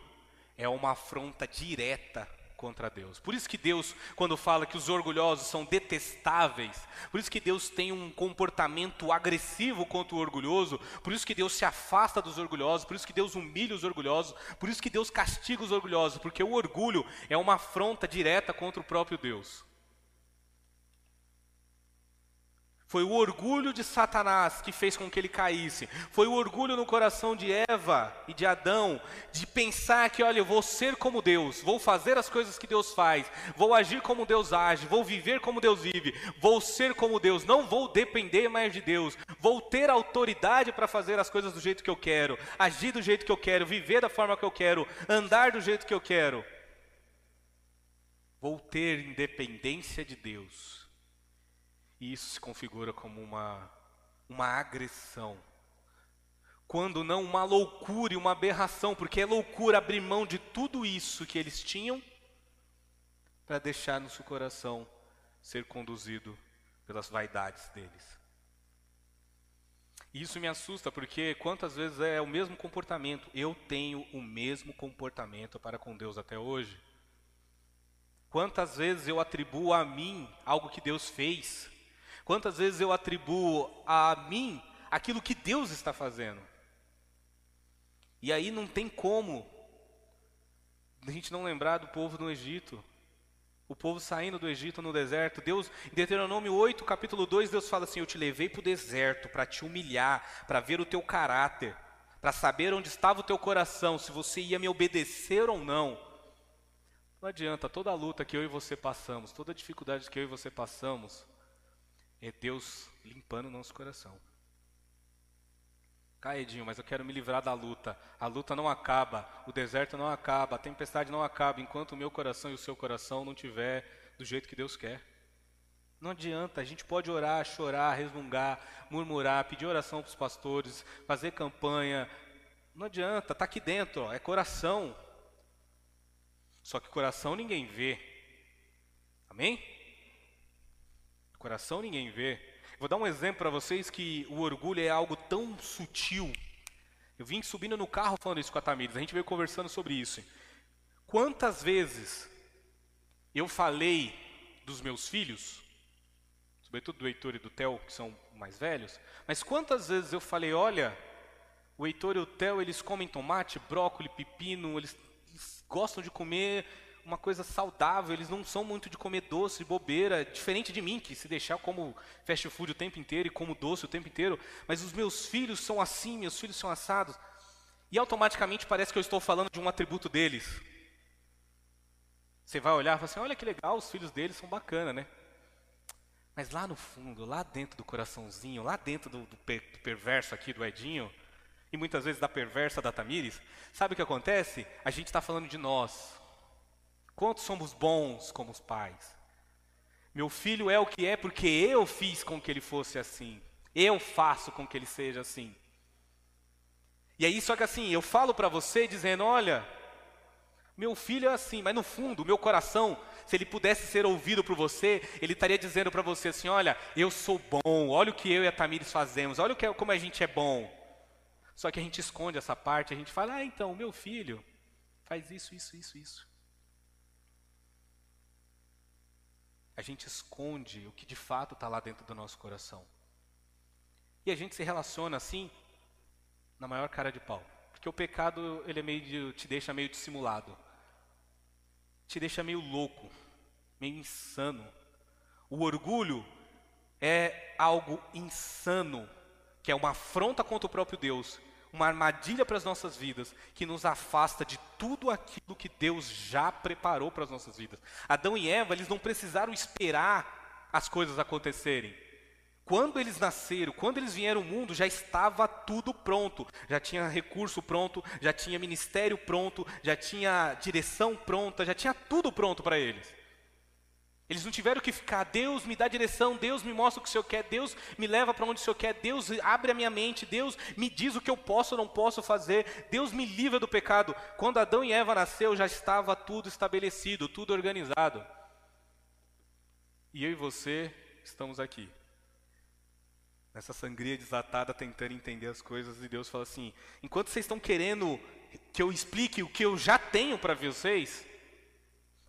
é uma afronta direta contra Deus. Por isso que Deus, quando fala que os orgulhosos são detestáveis, por isso que Deus tem um comportamento agressivo contra o orgulhoso, por isso que Deus se afasta dos orgulhosos, por isso que Deus humilha os orgulhosos, por isso que Deus castiga os orgulhosos, porque o orgulho é uma afronta direta contra o próprio Deus. Foi o orgulho de Satanás que fez com que ele caísse. Foi o orgulho no coração de Eva e de Adão de pensar que, olha, eu vou ser como Deus, vou fazer as coisas que Deus faz, vou agir como Deus age, vou viver como Deus vive, vou ser como Deus, não vou depender mais de Deus, vou ter autoridade para fazer as coisas do jeito que eu quero, agir do jeito que eu quero, viver da forma que eu quero, andar do jeito que eu quero. Vou ter independência de Deus. E isso se configura como uma, uma agressão. Quando não uma loucura e uma aberração, porque é loucura abrir mão de tudo isso que eles tinham para deixar no seu coração ser conduzido pelas vaidades deles. E isso me assusta, porque quantas vezes é o mesmo comportamento? Eu tenho o mesmo comportamento para com Deus até hoje. Quantas vezes eu atribuo a mim algo que Deus fez Quantas vezes eu atribuo a mim aquilo que Deus está fazendo? E aí não tem como a gente não lembrar do povo no Egito. O povo saindo do Egito no deserto. Deus, em Deuteronômio 8, capítulo 2, Deus fala assim: Eu te levei para o deserto para te humilhar, para ver o teu caráter, para saber onde estava o teu coração, se você ia me obedecer ou não. Não adianta, toda a luta que eu e você passamos, toda a dificuldade que eu e você passamos, é Deus limpando o nosso coração. Caedinho, mas eu quero me livrar da luta. A luta não acaba, o deserto não acaba, a tempestade não acaba enquanto o meu coração e o seu coração não tiver do jeito que Deus quer. Não adianta, a gente pode orar, chorar, resmungar, murmurar, pedir oração para os pastores, fazer campanha. Não adianta, está aqui dentro, ó, é coração. Só que coração ninguém vê. Amém? Coração ninguém vê. Vou dar um exemplo para vocês que o orgulho é algo tão sutil. Eu vim subindo no carro falando isso com a Tamires, a gente veio conversando sobre isso. Quantas vezes eu falei dos meus filhos, sobretudo do Heitor e do Theo, que são mais velhos, mas quantas vezes eu falei, olha, o Heitor e o Theo, eles comem tomate, brócolis, pepino, eles, eles gostam de comer uma coisa saudável, eles não são muito de comer doce, bobeira, diferente de mim, que se deixar como fast food o tempo inteiro e como doce o tempo inteiro, mas os meus filhos são assim, meus filhos são assados. E automaticamente parece que eu estou falando de um atributo deles. Você vai olhar e fala assim: olha que legal, os filhos deles são bacana, né? Mas lá no fundo, lá dentro do coraçãozinho, lá dentro do, do, per, do perverso aqui do Edinho, e muitas vezes da perversa da Tamires, sabe o que acontece? A gente está falando de nós. Quantos somos bons como os pais? Meu filho é o que é porque eu fiz com que ele fosse assim. Eu faço com que ele seja assim. E aí, só que assim, eu falo para você dizendo: olha, meu filho é assim, mas no fundo, meu coração, se ele pudesse ser ouvido por você, ele estaria dizendo para você assim: olha, eu sou bom, olha o que eu e a Tamires fazemos, olha é, como a gente é bom. Só que a gente esconde essa parte, a gente fala: ah, então, meu filho faz isso, isso, isso, isso. A gente esconde o que de fato está lá dentro do nosso coração. E a gente se relaciona assim, na maior cara de pau. Porque o pecado, ele é meio de, te deixa meio dissimulado. Te deixa meio louco, meio insano. O orgulho é algo insano, que é uma afronta contra o próprio Deus, uma armadilha para as nossas vidas, que nos afasta de tudo aquilo que Deus já preparou para as nossas vidas. Adão e Eva, eles não precisaram esperar as coisas acontecerem. Quando eles nasceram, quando eles vieram ao mundo, já estava tudo pronto. Já tinha recurso pronto, já tinha ministério pronto, já tinha direção pronta, já tinha tudo pronto para eles. Eles não tiveram que ficar, Deus me dá direção, Deus me mostra o que o Senhor quer, Deus me leva para onde o Senhor quer, Deus abre a minha mente, Deus me diz o que eu posso ou não posso fazer, Deus me livra do pecado. Quando Adão e Eva nasceu, já estava tudo estabelecido, tudo organizado. E eu e você estamos aqui nessa sangria desatada tentando entender as coisas e Deus fala assim: enquanto vocês estão querendo que eu explique o que eu já tenho para vocês,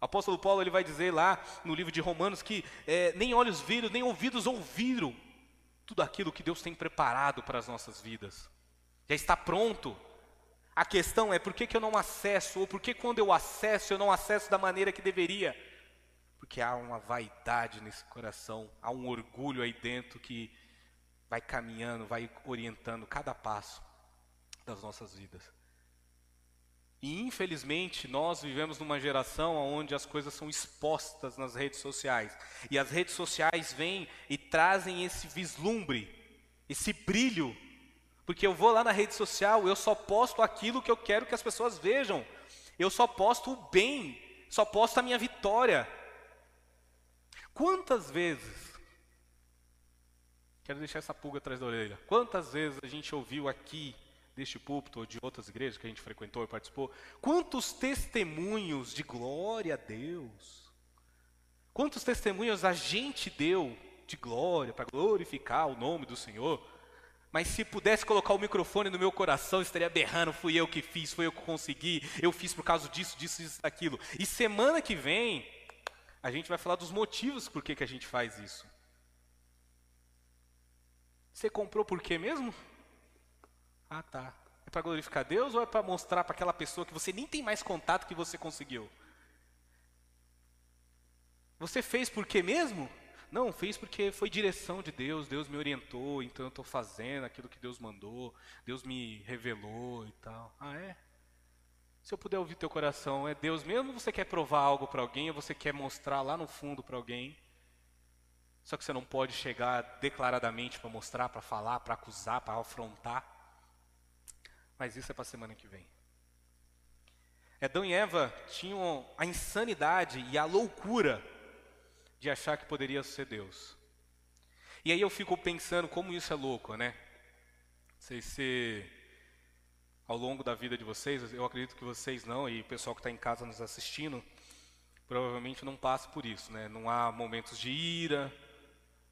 apóstolo Paulo ele vai dizer lá no livro de Romanos que é, nem olhos viram, nem ouvidos ouviram tudo aquilo que Deus tem preparado para as nossas vidas. Já está pronto. A questão é por que, que eu não acesso, ou por que quando eu acesso, eu não acesso da maneira que deveria? Porque há uma vaidade nesse coração, há um orgulho aí dentro que vai caminhando, vai orientando cada passo das nossas vidas. E infelizmente nós vivemos numa geração onde as coisas são expostas nas redes sociais. E as redes sociais vêm e trazem esse vislumbre, esse brilho. Porque eu vou lá na rede social, eu só posto aquilo que eu quero que as pessoas vejam. Eu só posto o bem, só posto a minha vitória. Quantas vezes Quero deixar essa pulga atrás da orelha. Quantas vezes a gente ouviu aqui, deste púlpito ou de outras igrejas que a gente frequentou e participou, quantos testemunhos de glória a Deus, quantos testemunhos a gente deu de glória, para glorificar o nome do Senhor, mas se pudesse colocar o microfone no meu coração, estaria berrando, fui eu que fiz, foi eu que consegui, eu fiz por causa disso, disso, disso, daquilo. E semana que vem, a gente vai falar dos motivos por que, que a gente faz isso. Você comprou por quê mesmo? Ah, tá. É para glorificar Deus ou é para mostrar para aquela pessoa que você nem tem mais contato que você conseguiu? Você fez por quê mesmo? Não, fez porque foi direção de Deus, Deus me orientou, então eu estou fazendo aquilo que Deus mandou, Deus me revelou e tal. Ah, é? Se eu puder ouvir teu coração, é Deus mesmo você quer provar algo para alguém ou você quer mostrar lá no fundo para alguém? Só que você não pode chegar declaradamente para mostrar, para falar, para acusar, para afrontar. Mas isso é para a semana que vem. Adão e Eva tinham a insanidade e a loucura de achar que poderia ser Deus. E aí eu fico pensando como isso é louco, né? Não sei se ao longo da vida de vocês, eu acredito que vocês não, e o pessoal que está em casa nos assistindo, provavelmente não passa por isso, né? Não há momentos de ira,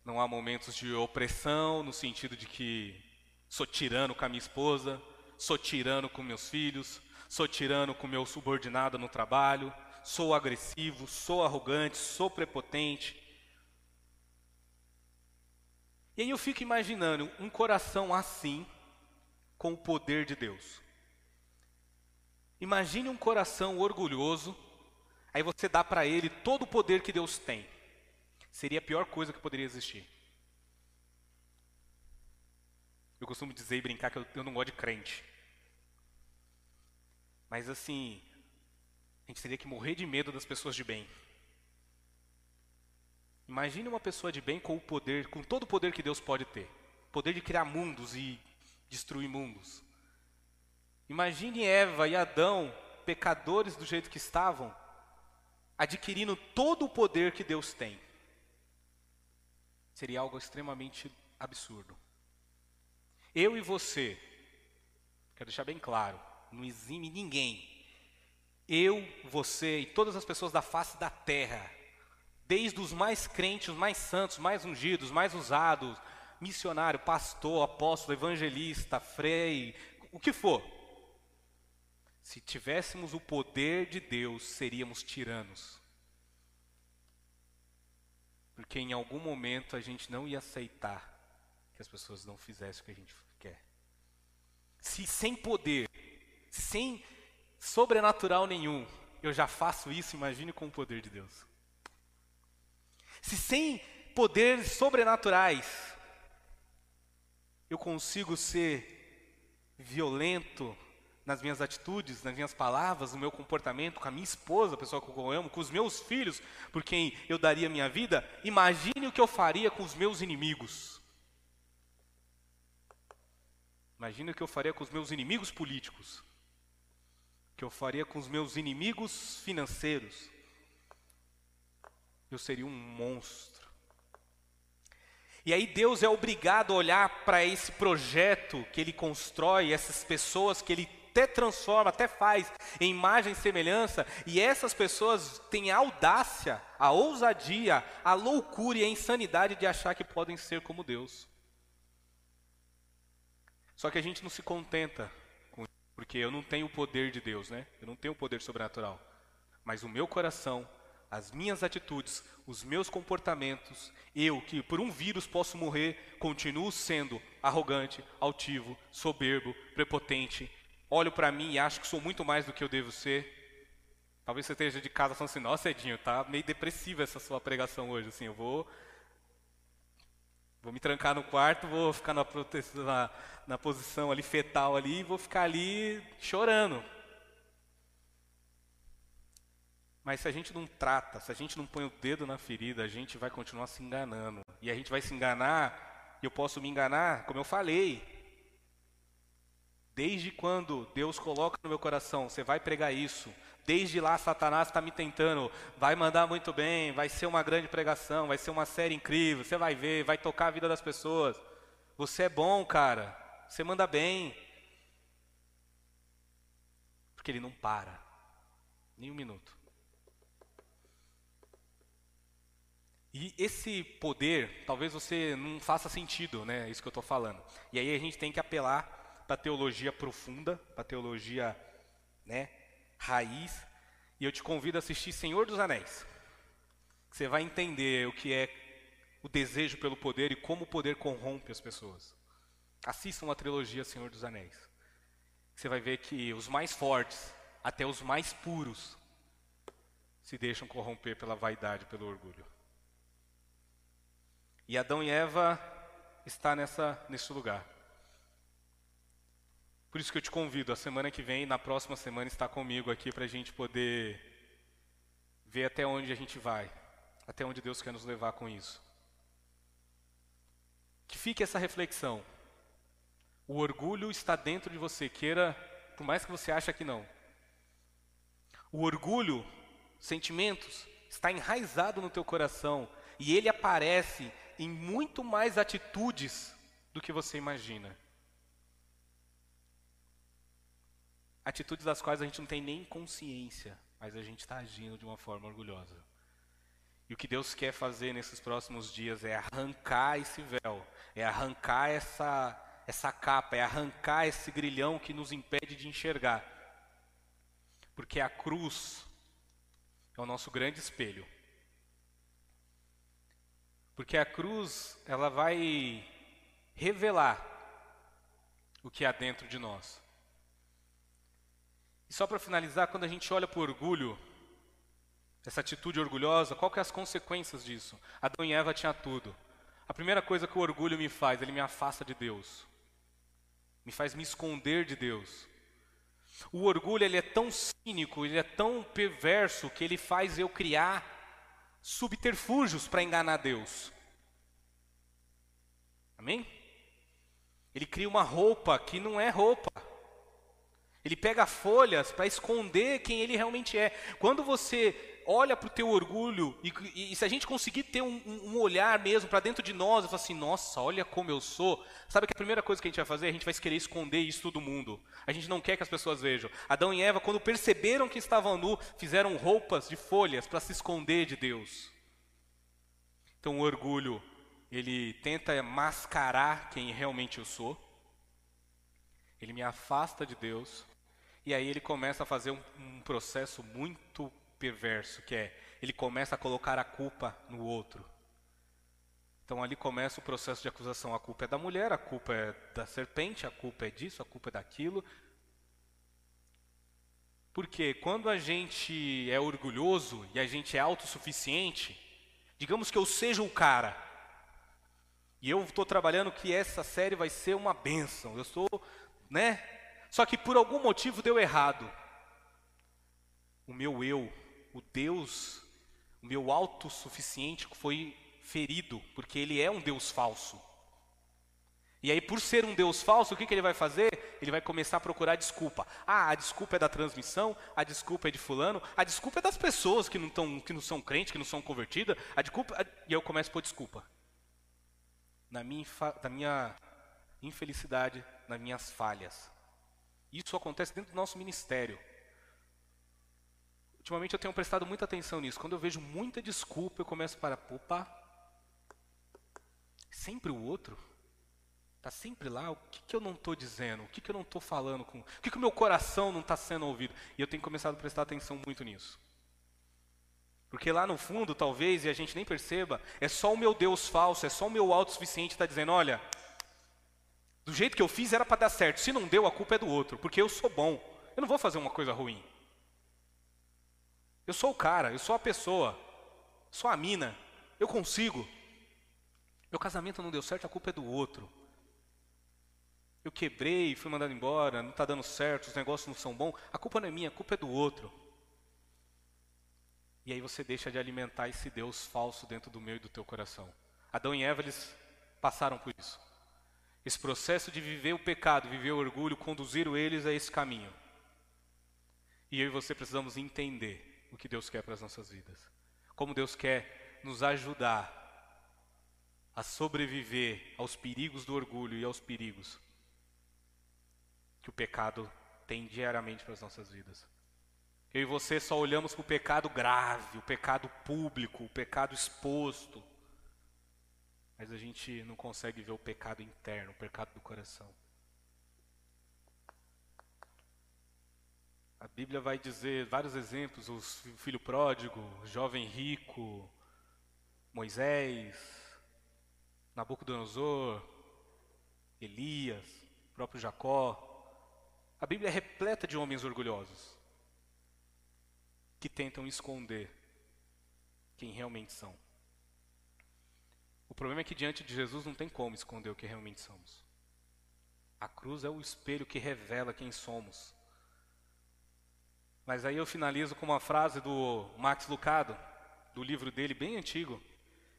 não há momentos de opressão, no sentido de que sou tirano com a minha esposa, sou tirano com meus filhos, sou tirano com meu subordinado no trabalho, sou agressivo, sou arrogante, sou prepotente. E aí eu fico imaginando um coração assim com o poder de Deus. Imagine um coração orgulhoso, aí você dá para ele todo o poder que Deus tem. Seria a pior coisa que poderia existir. Eu costumo dizer e brincar que eu, eu não gosto de crente. Mas assim, a gente teria que morrer de medo das pessoas de bem. Imagine uma pessoa de bem com o poder, com todo o poder que Deus pode ter. Poder de criar mundos e destruir mundos. Imagine Eva e Adão, pecadores do jeito que estavam, adquirindo todo o poder que Deus tem. Seria algo extremamente absurdo. Eu e você, quero deixar bem claro, não exime ninguém eu, você e todas as pessoas da face da terra, desde os mais crentes, os mais santos, mais ungidos, mais usados, missionário, pastor, apóstolo, evangelista, frei, o que for. Se tivéssemos o poder de Deus, seríamos tiranos. Porque em algum momento a gente não ia aceitar que as pessoas não fizessem o que a gente quer. Se sem poder, sem sobrenatural nenhum, eu já faço isso, imagine com o poder de Deus. Se sem poderes sobrenaturais eu consigo ser violento nas minhas atitudes, nas minhas palavras, no meu comportamento, com a minha esposa, a pessoa que eu amo, com os meus filhos, por quem eu daria minha vida, imagine o que eu faria com os meus inimigos. Imagine o que eu faria com os meus inimigos políticos que eu faria com os meus inimigos financeiros, eu seria um monstro. E aí Deus é obrigado a olhar para esse projeto que Ele constrói, essas pessoas que Ele até transforma, até faz em imagem e semelhança, e essas pessoas têm a audácia, a ousadia, a loucura e a insanidade de achar que podem ser como Deus. Só que a gente não se contenta porque eu não tenho o poder de Deus, né? Eu não tenho o poder sobrenatural. Mas o meu coração, as minhas atitudes, os meus comportamentos, eu que por um vírus posso morrer, continuo sendo arrogante, altivo, soberbo, prepotente. Olho para mim e acho que sou muito mais do que eu devo ser. Talvez você esteja de casa falando assim: "Nossa, Edinho, tá meio depressiva essa sua pregação hoje, assim, eu vou Vou me trancar no quarto, vou ficar na, na, na posição ali fetal ali e vou ficar ali chorando. Mas se a gente não trata, se a gente não põe o dedo na ferida, a gente vai continuar se enganando. E a gente vai se enganar, e eu posso me enganar, como eu falei. Desde quando Deus coloca no meu coração, você vai pregar isso, Desde lá, Satanás está me tentando. Vai mandar muito bem, vai ser uma grande pregação, vai ser uma série incrível. Você vai ver, vai tocar a vida das pessoas. Você é bom, cara. Você manda bem. Porque ele não para, nem um minuto. E esse poder, talvez você não faça sentido, né? Isso que eu estou falando. E aí a gente tem que apelar para teologia profunda, para teologia, né? Raiz. E eu te convido a assistir Senhor dos Anéis. Você vai entender o que é o desejo pelo poder e como o poder corrompe as pessoas. Assistam a trilogia Senhor dos Anéis. Você vai ver que os mais fortes, até os mais puros, se deixam corromper pela vaidade, pelo orgulho. E Adão e Eva está nessa nesse lugar. Por isso que eu te convido, a semana que vem, na próxima semana, estar comigo aqui para a gente poder ver até onde a gente vai, até onde Deus quer nos levar com isso. Que fique essa reflexão. O orgulho está dentro de você, queira, por mais que você ache que não. O orgulho, sentimentos, está enraizado no teu coração e ele aparece em muito mais atitudes do que você imagina. Atitudes das quais a gente não tem nem consciência, mas a gente está agindo de uma forma orgulhosa. E o que Deus quer fazer nesses próximos dias é arrancar esse véu, é arrancar essa, essa capa, é arrancar esse grilhão que nos impede de enxergar. Porque a cruz é o nosso grande espelho. Porque a cruz, ela vai revelar o que há dentro de nós. E só para finalizar, quando a gente olha para o orgulho, essa atitude orgulhosa, qual que é as consequências disso? Adão e Eva tinham tudo. A primeira coisa que o orgulho me faz, ele me afasta de Deus. Me faz me esconder de Deus. O orgulho ele é tão cínico, ele é tão perverso que ele faz eu criar subterfúgios para enganar Deus. Amém? Ele cria uma roupa que não é roupa. Ele pega folhas para esconder quem ele realmente é. Quando você olha para o teu orgulho e, e, e, se a gente conseguir ter um, um olhar mesmo para dentro de nós e falar assim, nossa, olha como eu sou, sabe que a primeira coisa que a gente vai fazer, a gente vai querer esconder isso do mundo. A gente não quer que as pessoas vejam. Adão e Eva, quando perceberam que estavam nu, fizeram roupas de folhas para se esconder de Deus. Então o orgulho ele tenta mascarar quem realmente eu sou, ele me afasta de Deus, e aí ele começa a fazer um, um processo muito perverso, que é ele começa a colocar a culpa no outro. Então ali começa o processo de acusação. A culpa é da mulher, a culpa é da serpente, a culpa é disso, a culpa é daquilo. Porque quando a gente é orgulhoso e a gente é autossuficiente, digamos que eu seja o cara, e eu estou trabalhando que essa série vai ser uma benção. Eu sou, né? Só que por algum motivo deu errado. O meu eu, o Deus, o meu autossuficiente foi ferido, porque ele é um Deus falso. E aí, por ser um Deus falso, o que, que ele vai fazer? Ele vai começar a procurar desculpa. Ah, a desculpa é da transmissão, a desculpa é de fulano, a desculpa é das pessoas que não, tão, que não são crentes, que não são convertidas, a desculpa. A... E eu começo a pôr desculpa na minha, na minha infelicidade, nas minhas falhas. Isso acontece dentro do nosso ministério. Ultimamente eu tenho prestado muita atenção nisso. Quando eu vejo muita desculpa, eu começo para, opa, sempre o outro? Está sempre lá? O que, que eu não estou dizendo? O que, que eu não estou falando? Com... O que, que o meu coração não está sendo ouvido? E eu tenho começado a prestar atenção muito nisso. Porque lá no fundo, talvez, e a gente nem perceba, é só o meu Deus falso, é só o meu autossuficiente está dizendo: olha, do jeito que eu fiz era para dar certo, se não deu, a culpa é do outro, porque eu sou bom, eu não vou fazer uma coisa ruim. Eu sou o cara, eu sou a pessoa, sou a mina, eu consigo. Meu casamento não deu certo, a culpa é do outro. Eu quebrei, fui mandado embora, não está dando certo, os negócios não são bons, a culpa não é minha, a culpa é do outro. E aí você deixa de alimentar esse Deus falso dentro do meu e do teu coração. Adão e Eva, eles passaram por isso. Esse processo de viver o pecado, viver o orgulho, conduziram eles a esse caminho. E eu e você precisamos entender o que Deus quer para as nossas vidas. Como Deus quer nos ajudar a sobreviver aos perigos do orgulho e aos perigos que o pecado tem diariamente para as nossas vidas. Eu e você só olhamos para o pecado grave, o pecado público, o pecado exposto. Mas a gente não consegue ver o pecado interno, o pecado do coração. A Bíblia vai dizer vários exemplos: o filho pródigo, o jovem rico, Moisés, Nabucodonosor, Elias, o próprio Jacó. A Bíblia é repleta de homens orgulhosos que tentam esconder quem realmente são. O problema é que diante de Jesus não tem como esconder o que realmente somos. A cruz é o espelho que revela quem somos. Mas aí eu finalizo com uma frase do Max Lucado, do livro dele bem antigo,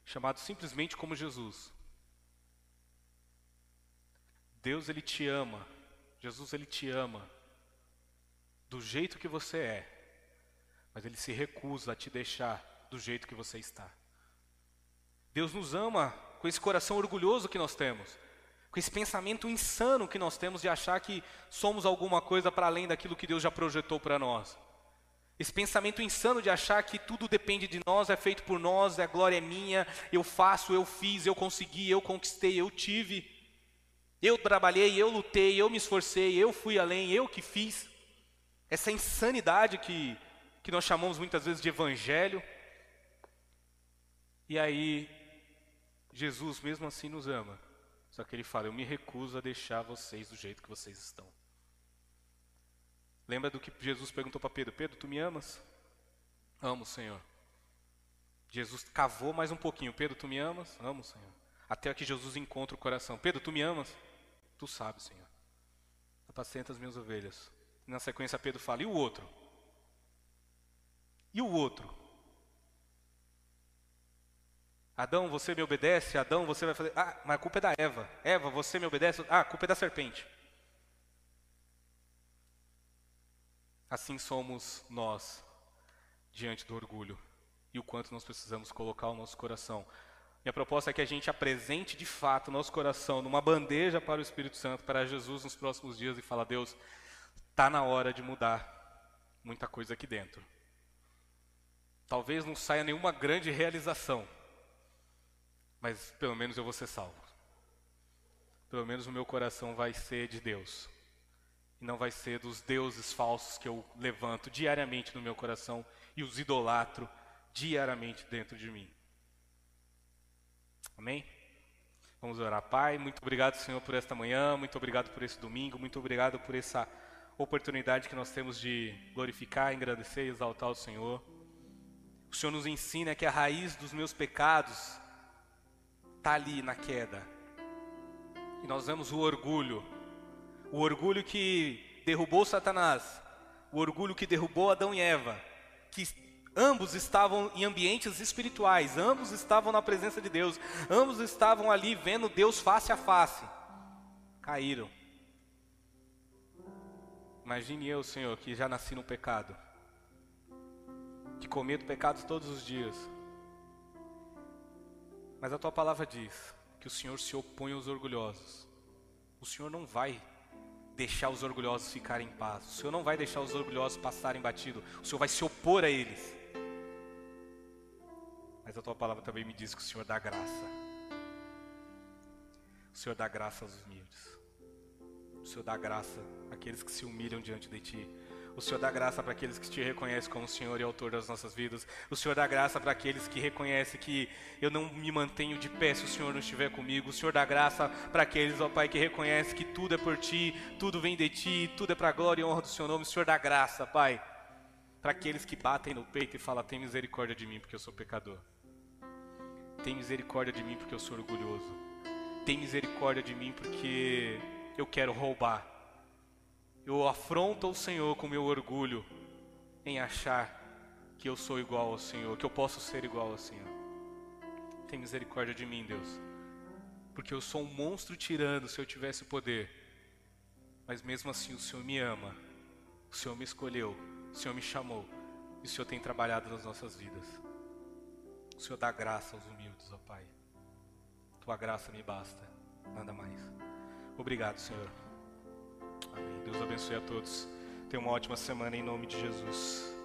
chamado Simplesmente como Jesus. Deus ele te ama, Jesus ele te ama do jeito que você é mas ele se recusa a te deixar do jeito que você está. Deus nos ama com esse coração orgulhoso que nós temos, com esse pensamento insano que nós temos de achar que somos alguma coisa para além daquilo que Deus já projetou para nós. Esse pensamento insano de achar que tudo depende de nós, é feito por nós, a glória é minha, eu faço, eu fiz, eu consegui, eu conquistei, eu tive. Eu trabalhei, eu lutei, eu me esforcei, eu fui além, eu que fiz. Essa insanidade que, que nós chamamos muitas vezes de evangelho. E aí, Jesus mesmo assim nos ama. Só que ele fala: Eu me recuso a deixar vocês do jeito que vocês estão. Lembra do que Jesus perguntou para Pedro: Pedro, tu me amas? Amo, Senhor. Jesus cavou mais um pouquinho: Pedro, tu me amas? Amo, Senhor. Até que Jesus encontra o coração: Pedro, tu me amas? Tu sabes, Senhor. Apacenta as minhas ovelhas. Na sequência, Pedro fala: E o outro? E o outro? Adão, você me obedece? Adão, você vai fazer. Ah, mas a culpa é da Eva. Eva, você me obedece? Ah, a culpa é da serpente. Assim somos nós diante do orgulho e o quanto nós precisamos colocar o nosso coração. Minha proposta é que a gente apresente de fato o nosso coração numa bandeja para o Espírito Santo, para Jesus nos próximos dias e fala: Deus, está na hora de mudar muita coisa aqui dentro. Talvez não saia nenhuma grande realização, mas pelo menos eu vou ser salvo. Pelo menos o meu coração vai ser de Deus. E não vai ser dos deuses falsos que eu levanto diariamente no meu coração e os idolatro diariamente dentro de mim. Amém? Vamos orar, Pai. Muito obrigado, Senhor, por esta manhã. Muito obrigado por esse domingo. Muito obrigado por essa oportunidade que nós temos de glorificar, engrandecer e exaltar o Senhor. O Senhor nos ensina que a raiz dos meus pecados está ali na queda. E nós vemos o orgulho, o orgulho que derrubou Satanás, o orgulho que derrubou Adão e Eva, que ambos estavam em ambientes espirituais, ambos estavam na presença de Deus, ambos estavam ali vendo Deus face a face. Caíram. Imagine eu, Senhor, que já nasci no pecado, que cometo pecados todos os dias mas a tua palavra diz que o Senhor se opõe aos orgulhosos. O Senhor não vai deixar os orgulhosos ficarem em paz. O Senhor não vai deixar os orgulhosos passarem batido. O Senhor vai se opor a eles. Mas a tua palavra também me diz que o Senhor dá graça. O Senhor dá graça aos humildes. O Senhor dá graça àqueles que se humilham diante de ti. O Senhor dá graça para aqueles que te reconhecem como Senhor e Autor das nossas vidas. O Senhor dá graça para aqueles que reconhecem que eu não me mantenho de pé se o Senhor não estiver comigo. O Senhor dá graça para aqueles, ó Pai, que reconhecem que tudo é por Ti, tudo vem de Ti, tudo é para a glória e honra do Seu nome. O Senhor dá graça, Pai, para aqueles que batem no peito e falam: Tem misericórdia de mim, porque eu sou pecador. Tem misericórdia de mim, porque eu sou orgulhoso. Tem misericórdia de mim, porque eu quero roubar. Eu afronto o Senhor com meu orgulho em achar que eu sou igual ao Senhor, que eu posso ser igual ao Senhor. Tem misericórdia de mim, Deus, porque eu sou um monstro tirando se eu tivesse poder, mas mesmo assim o Senhor me ama, o Senhor me escolheu, o Senhor me chamou e o Senhor tem trabalhado nas nossas vidas. O Senhor dá graça aos humildes, ó Pai. Tua graça me basta, nada mais. Obrigado, Senhor. Amém. Deus abençoe a todos. Tenha uma ótima semana em nome de Jesus.